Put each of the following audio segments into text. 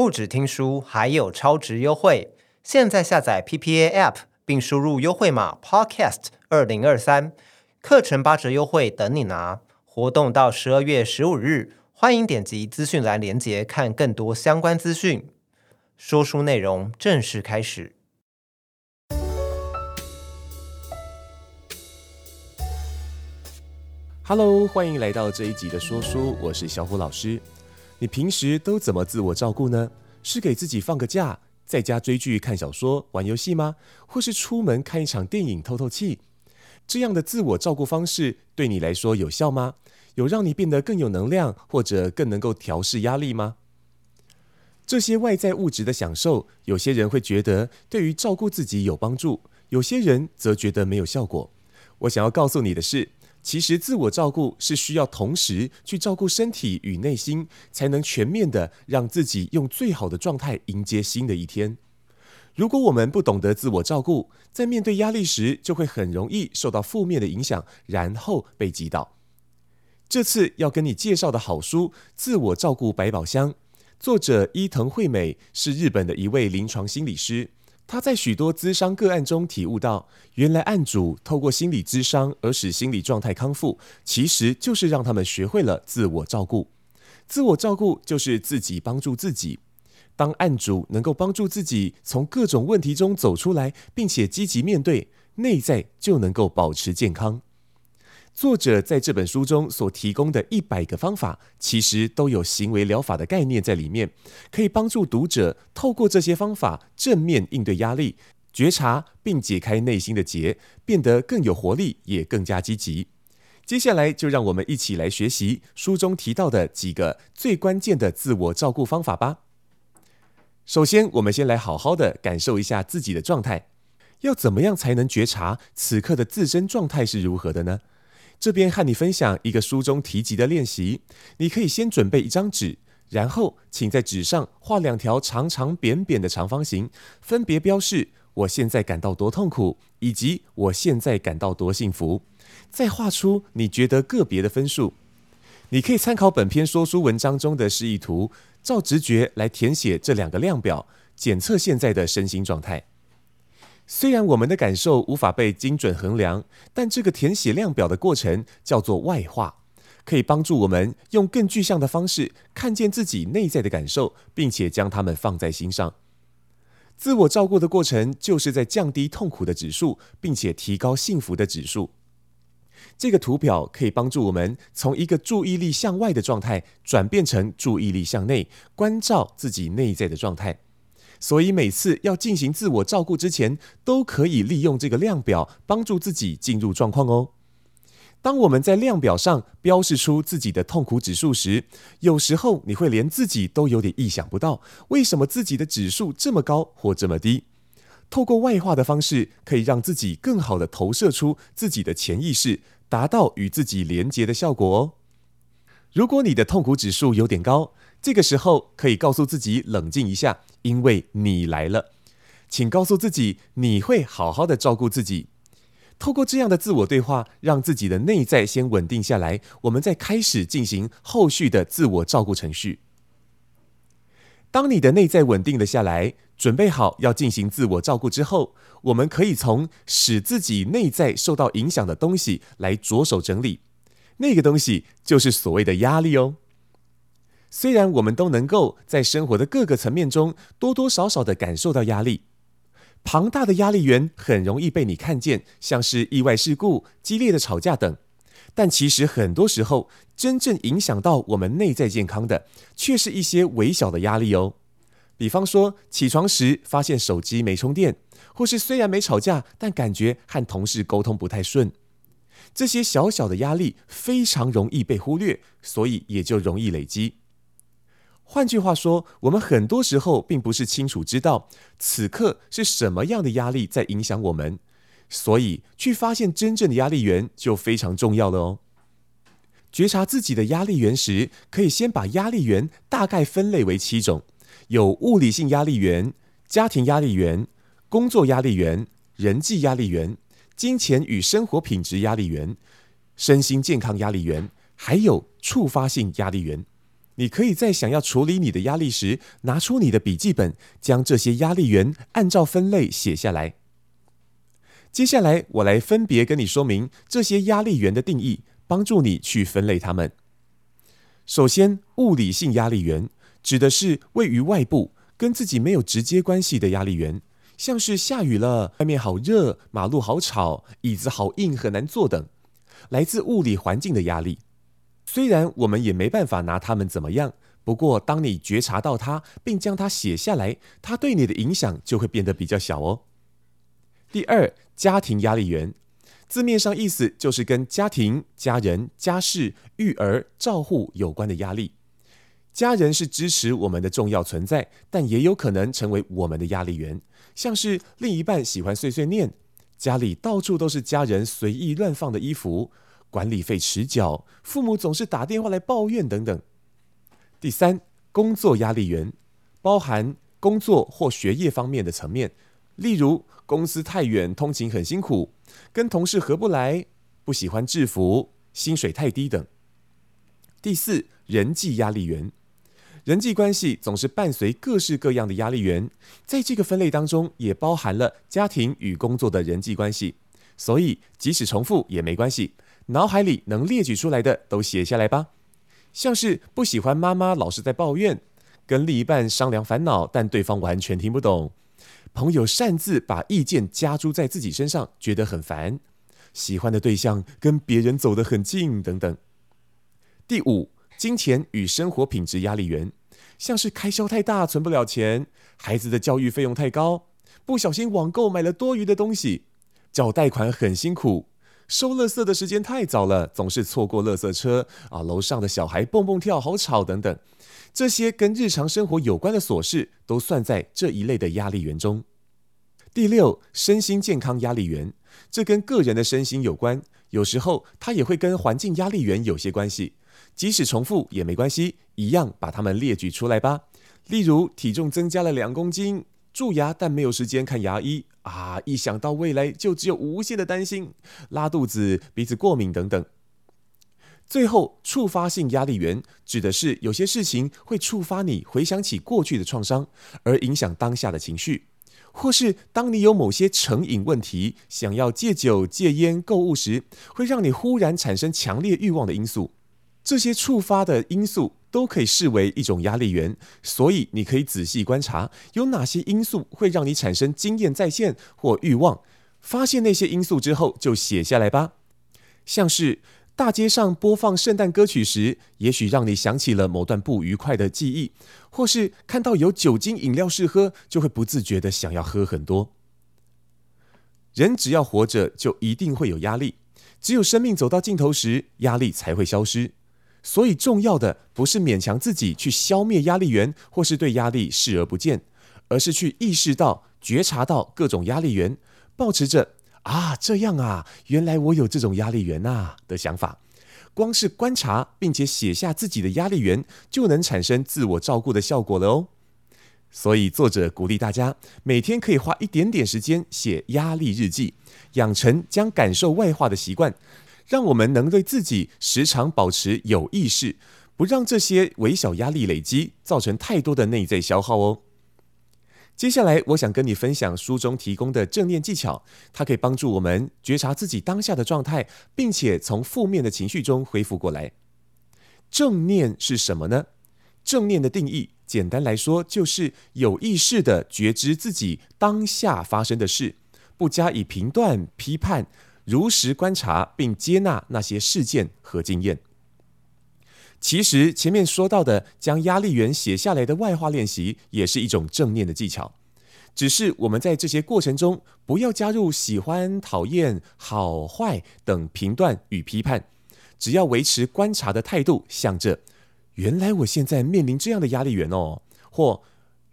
不止听书，还有超值优惠！现在下载 PPA App，并输入优惠码 Podcast 二零二三，课程八折优惠等你拿！活动到十二月十五日，欢迎点击资讯栏链接看更多相关资讯。说书内容正式开始。Hello，欢迎来到这一集的说书，我是小虎老师。你平时都怎么自我照顾呢？是给自己放个假，在家追剧、看小说、玩游戏吗？或是出门看一场电影透透气？这样的自我照顾方式对你来说有效吗？有让你变得更有能量，或者更能够调适压力吗？这些外在物质的享受，有些人会觉得对于照顾自己有帮助，有些人则觉得没有效果。我想要告诉你的是，其实自我照顾是需要同时去照顾身体与内心，才能全面的让自己用最好的状态迎接新的一天。如果我们不懂得自我照顾，在面对压力时，就会很容易受到负面的影响，然后被击倒。这次要跟你介绍的好书《自我照顾百宝箱》，作者伊藤惠美是日本的一位临床心理师。他在许多咨商个案中体悟到，原来案主透过心理咨商而使心理状态康复，其实就是让他们学会了自我照顾。自我照顾就是自己帮助自己。当案主能够帮助自己从各种问题中走出来，并且积极面对，内在就能够保持健康。作者在这本书中所提供的一百个方法，其实都有行为疗法的概念在里面，可以帮助读者透过这些方法正面应对压力，觉察并解开内心的结，变得更有活力，也更加积极。接下来就让我们一起来学习书中提到的几个最关键的自我照顾方法吧。首先，我们先来好好的感受一下自己的状态，要怎么样才能觉察此刻的自身状态是如何的呢？这边和你分享一个书中提及的练习，你可以先准备一张纸，然后请在纸上画两条长长扁扁的长方形，分别标示我现在感到多痛苦，以及我现在感到多幸福。再画出你觉得个别的分数。你可以参考本篇说书文章中的示意图，照直觉来填写这两个量表，检测现在的身心状态。虽然我们的感受无法被精准衡量，但这个填写量表的过程叫做外化，可以帮助我们用更具象的方式看见自己内在的感受，并且将它们放在心上。自我照顾的过程就是在降低痛苦的指数，并且提高幸福的指数。这个图表可以帮助我们从一个注意力向外的状态，转变成注意力向内，关照自己内在的状态。所以每次要进行自我照顾之前，都可以利用这个量表帮助自己进入状况哦。当我们在量表上标示出自己的痛苦指数时，有时候你会连自己都有点意想不到，为什么自己的指数这么高或这么低？透过外化的方式，可以让自己更好地投射出自己的潜意识，达到与自己连结的效果哦。如果你的痛苦指数有点高，这个时候可以告诉自己冷静一下，因为你来了。请告诉自己，你会好好的照顾自己。透过这样的自我对话，让自己的内在先稳定下来，我们再开始进行后续的自我照顾程序。当你的内在稳定了下来，准备好要进行自我照顾之后，我们可以从使自己内在受到影响的东西来着手整理。那个东西就是所谓的压力哦。虽然我们都能够在生活的各个层面中多多少少的感受到压力，庞大的压力源很容易被你看见，像是意外事故、激烈的吵架等。但其实很多时候，真正影响到我们内在健康的，却是一些微小的压力哦。比方说，起床时发现手机没充电，或是虽然没吵架，但感觉和同事沟通不太顺。这些小小的压力非常容易被忽略，所以也就容易累积。换句话说，我们很多时候并不是清楚知道此刻是什么样的压力在影响我们，所以去发现真正的压力源就非常重要了哦。觉察自己的压力源时，可以先把压力源大概分类为七种：有物理性压力源、家庭压力源、工作压力源、人际压力源。金钱与生活品质压力源、身心健康压力源，还有触发性压力源。你可以在想要处理你的压力时，拿出你的笔记本，将这些压力源按照分类写下来。接下来，我来分别跟你说明这些压力源的定义，帮助你去分类它们。首先，物理性压力源指的是位于外部、跟自己没有直接关系的压力源，像是下雨了、外面好热、马路好吵、椅子好硬很难坐等，来自物理环境的压力。虽然我们也没办法拿它们怎么样，不过当你觉察到它，并将它写下来，它对你的影响就会变得比较小哦。第二，家庭压力源，字面上意思就是跟家庭、家人、家事、育儿、照护有关的压力。家人是支持我们的重要存在，但也有可能成为我们的压力源，像是另一半喜欢碎碎念，家里到处都是家人随意乱放的衣服，管理费迟缴，父母总是打电话来抱怨等等。第三，工作压力源，包含工作或学业方面的层面。例如，公司太远，通勤很辛苦；跟同事合不来；不喜欢制服；薪水太低等。第四，人际压力源，人际关系总是伴随各式各样的压力源，在这个分类当中，也包含了家庭与工作的人际关系。所以，即使重复也没关系，脑海里能列举出来的都写下来吧。像是不喜欢妈妈老是在抱怨，跟另一半商量烦恼，但对方完全听不懂。朋友擅自把意见加诸在自己身上，觉得很烦；喜欢的对象跟别人走得很近，等等。第五，金钱与生活品质压力源，像是开销太大，存不了钱；孩子的教育费用太高；不小心网购买了多余的东西；缴贷款很辛苦；收垃圾的时间太早了，总是错过垃圾车；啊，楼上的小孩蹦蹦跳，好吵，等等。这些跟日常生活有关的琐事，都算在这一类的压力源中。第六，身心健康压力源，这跟个人的身心有关，有时候它也会跟环境压力源有些关系。即使重复也没关系，一样把它们列举出来吧。例如，体重增加了两公斤，蛀牙但没有时间看牙医啊，一想到未来就只有无限的担心，拉肚子、鼻子过敏等等。最后，触发性压力源指的是有些事情会触发你回想起过去的创伤，而影响当下的情绪，或是当你有某些成瘾问题，想要戒酒、戒烟、购物时，会让你忽然产生强烈欲望的因素。这些触发的因素都可以视为一种压力源，所以你可以仔细观察有哪些因素会让你产生经验再现或欲望。发现那些因素之后，就写下来吧，像是。大街上播放圣诞歌曲时，也许让你想起了某段不愉快的记忆，或是看到有酒精饮料试喝，就会不自觉的想要喝很多。人只要活着，就一定会有压力，只有生命走到尽头时，压力才会消失。所以，重要的不是勉强自己去消灭压力源，或是对压力视而不见，而是去意识到、觉察到各种压力源，保持着。啊，这样啊，原来我有这种压力源啊的想法。光是观察并且写下自己的压力源，就能产生自我照顾的效果了哦。所以作者鼓励大家每天可以花一点点时间写压力日记，养成将感受外化的习惯，让我们能对自己时常保持有意识，不让这些微小压力累积，造成太多的内在消耗哦。接下来，我想跟你分享书中提供的正念技巧，它可以帮助我们觉察自己当下的状态，并且从负面的情绪中恢复过来。正念是什么呢？正念的定义，简单来说，就是有意识地觉知自己当下发生的事，不加以评断、批判，如实观察并接纳那些事件和经验。其实前面说到的将压力源写下来的外化练习，也是一种正念的技巧。只是我们在这些过程中，不要加入喜欢、讨厌、好坏等评断与批判，只要维持观察的态度，想着原来我现在面临这样的压力源哦，或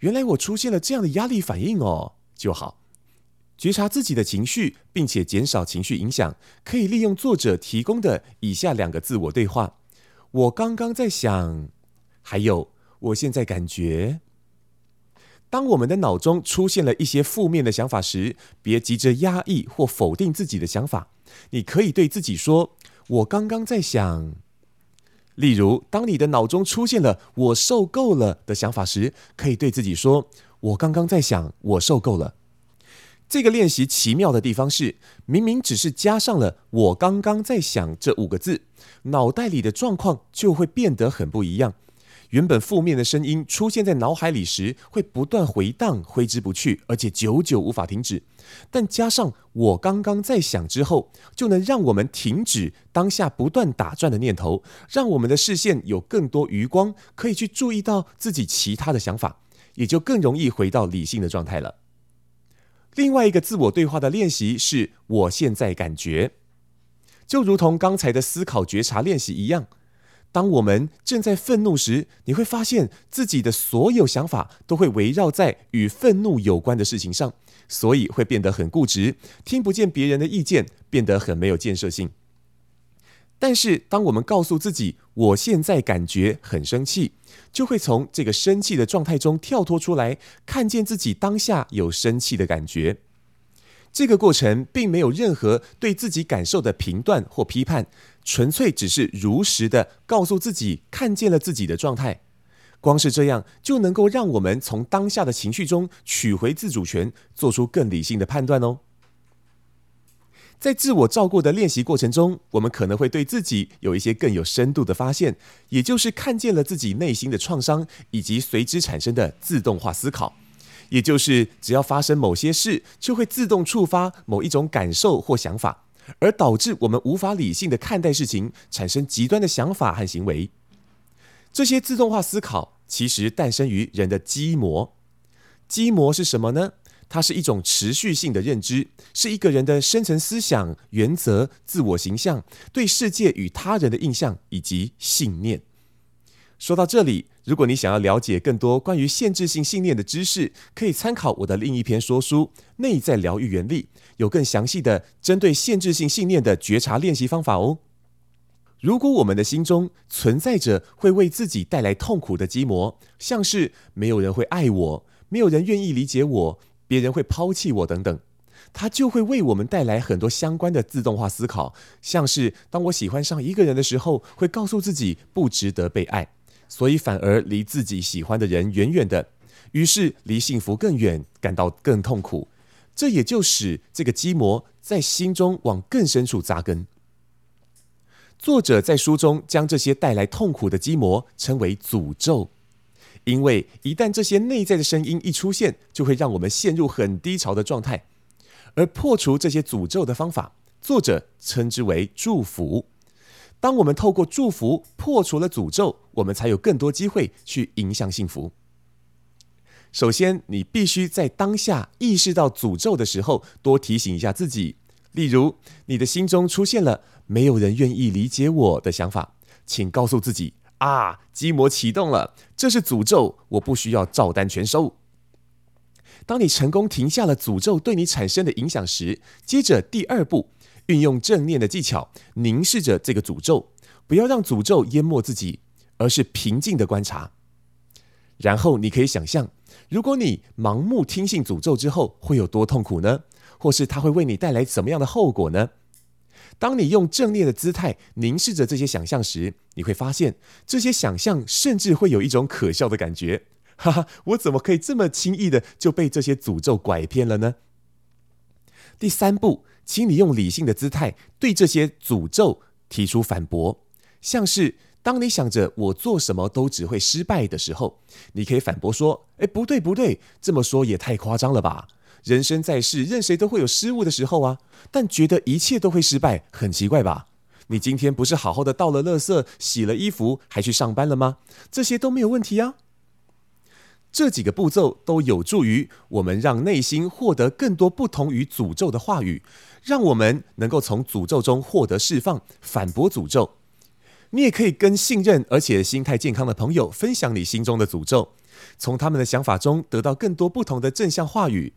原来我出现了这样的压力反应哦，就好。觉察自己的情绪，并且减少情绪影响，可以利用作者提供的以下两个自我对话。我刚刚在想，还有，我现在感觉，当我们的脑中出现了一些负面的想法时，别急着压抑或否定自己的想法。你可以对自己说：“我刚刚在想。”例如，当你的脑中出现了“我受够了”的想法时，可以对自己说：“我刚刚在想，我受够了。”这个练习奇妙的地方是，明明只是加上了“我刚刚在想”这五个字，脑袋里的状况就会变得很不一样。原本负面的声音出现在脑海里时，会不断回荡，挥之不去，而且久久无法停止。但加上“我刚刚在想”之后，就能让我们停止当下不断打转的念头，让我们的视线有更多余光，可以去注意到自己其他的想法，也就更容易回到理性的状态了。另外一个自我对话的练习是“我现在感觉”，就如同刚才的思考觉察练习一样。当我们正在愤怒时，你会发现自己的所有想法都会围绕在与愤怒有关的事情上，所以会变得很固执，听不见别人的意见，变得很没有建设性。但是，当我们告诉自己“我现在感觉很生气”，就会从这个生气的状态中跳脱出来，看见自己当下有生气的感觉。这个过程并没有任何对自己感受的评断或批判，纯粹只是如实的告诉自己看见了自己的状态。光是这样就能够让我们从当下的情绪中取回自主权，做出更理性的判断哦。在自我照顾的练习过程中，我们可能会对自己有一些更有深度的发现，也就是看见了自己内心的创伤以及随之产生的自动化思考。也就是，只要发生某些事，就会自动触发某一种感受或想法，而导致我们无法理性的看待事情，产生极端的想法和行为。这些自动化思考其实诞生于人的基模。基模是什么呢？它是一种持续性的认知，是一个人的深层思想、原则、自我形象、对世界与他人的印象以及信念。说到这里，如果你想要了解更多关于限制性信念的知识，可以参考我的另一篇说书《内在疗愈原理》，有更详细的针对限制性信念的觉察练习方法哦。如果我们的心中存在着会为自己带来痛苦的基模，像是没有人会爱我、没有人愿意理解我、别人会抛弃我等等，它就会为我们带来很多相关的自动化思考，像是当我喜欢上一个人的时候，会告诉自己不值得被爱。所以反而离自己喜欢的人远远的，于是离幸福更远，感到更痛苦。这也就使这个基模在心中往更深处扎根。作者在书中将这些带来痛苦的基模称为诅咒，因为一旦这些内在的声音一出现，就会让我们陷入很低潮的状态。而破除这些诅咒的方法，作者称之为祝福。当我们透过祝福破除了诅咒，我们才有更多机会去迎向幸福。首先，你必须在当下意识到诅咒的时候，多提醒一下自己。例如，你的心中出现了“没有人愿意理解我”的想法，请告诉自己：“啊，机模启动了，这是诅咒，我不需要照单全收。”当你成功停下了诅咒对你产生的影响时，接着第二步。运用正念的技巧，凝视着这个诅咒，不要让诅咒淹没自己，而是平静的观察。然后你可以想象，如果你盲目听信诅咒之后，会有多痛苦呢？或是它会为你带来怎么样的后果呢？当你用正念的姿态凝视着这些想象时，你会发现，这些想象甚至会有一种可笑的感觉。哈哈，我怎么可以这么轻易的就被这些诅咒拐骗了呢？第三步。请你用理性的姿态对这些诅咒提出反驳，像是当你想着我做什么都只会失败的时候，你可以反驳说：“哎，不对不对，这么说也太夸张了吧？人生在世，任谁都会有失误的时候啊，但觉得一切都会失败，很奇怪吧？你今天不是好好的倒了垃圾、洗了衣服，还去上班了吗？这些都没有问题啊。”这几个步骤都有助于我们让内心获得更多不同于诅咒的话语。让我们能够从诅咒中获得释放，反驳诅咒。你也可以跟信任而且心态健康的朋友分享你心中的诅咒，从他们的想法中得到更多不同的正向话语。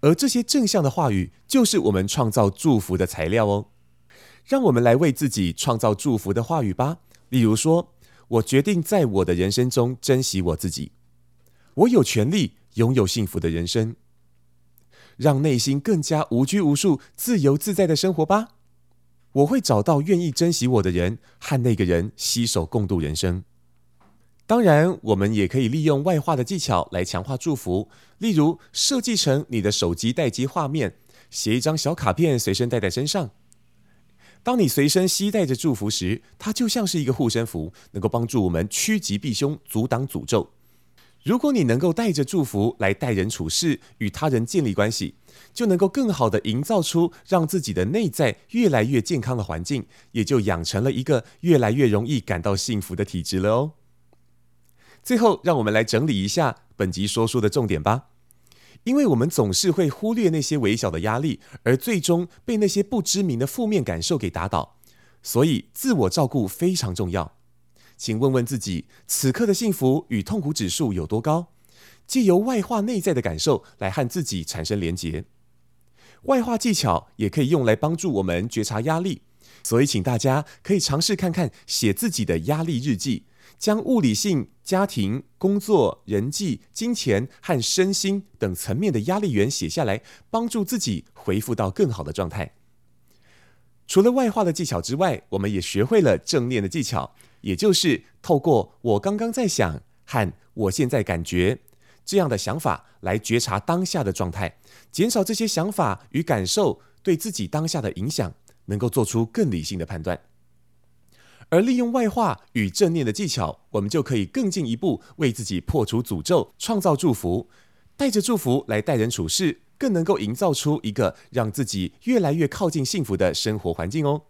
而这些正向的话语，就是我们创造祝福的材料哦。让我们来为自己创造祝福的话语吧。例如说，我决定在我的人生中珍惜我自己，我有权利拥有幸福的人生。让内心更加无拘无束、自由自在的生活吧。我会找到愿意珍惜我的人，和那个人携手共度人生。当然，我们也可以利用外化的技巧来强化祝福，例如设计成你的手机待机画面，写一张小卡片随身带在身上。当你随身携带着祝福时，它就像是一个护身符，能够帮助我们趋吉避凶，阻挡诅咒。如果你能够带着祝福来待人处事，与他人建立关系，就能够更好地营造出让自己的内在越来越健康的环境，也就养成了一个越来越容易感到幸福的体质了哦。最后，让我们来整理一下本集说书的重点吧。因为我们总是会忽略那些微小的压力，而最终被那些不知名的负面感受给打倒，所以自我照顾非常重要。请问问自己，此刻的幸福与痛苦指数有多高？借由外化内在的感受来和自己产生连结。外化技巧也可以用来帮助我们觉察压力，所以请大家可以尝试看看写自己的压力日记，将物理性、家庭、工作、人际、金钱和身心等层面的压力源写下来，帮助自己恢复到更好的状态。除了外化的技巧之外，我们也学会了正念的技巧，也就是透过“我刚刚在想”和“我现在感觉”这样的想法来觉察当下的状态，减少这些想法与感受对自己当下的影响，能够做出更理性的判断。而利用外化与正念的技巧，我们就可以更进一步为自己破除诅咒，创造祝福，带着祝福来待人处事，更能够营造出一个让自己越来越靠近幸福的生活环境哦。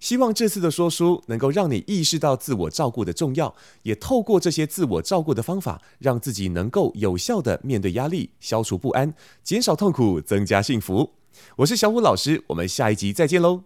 希望这次的说书能够让你意识到自我照顾的重要，也透过这些自我照顾的方法，让自己能够有效地面对压力，消除不安，减少痛苦，增加幸福。我是小虎老师，我们下一集再见喽。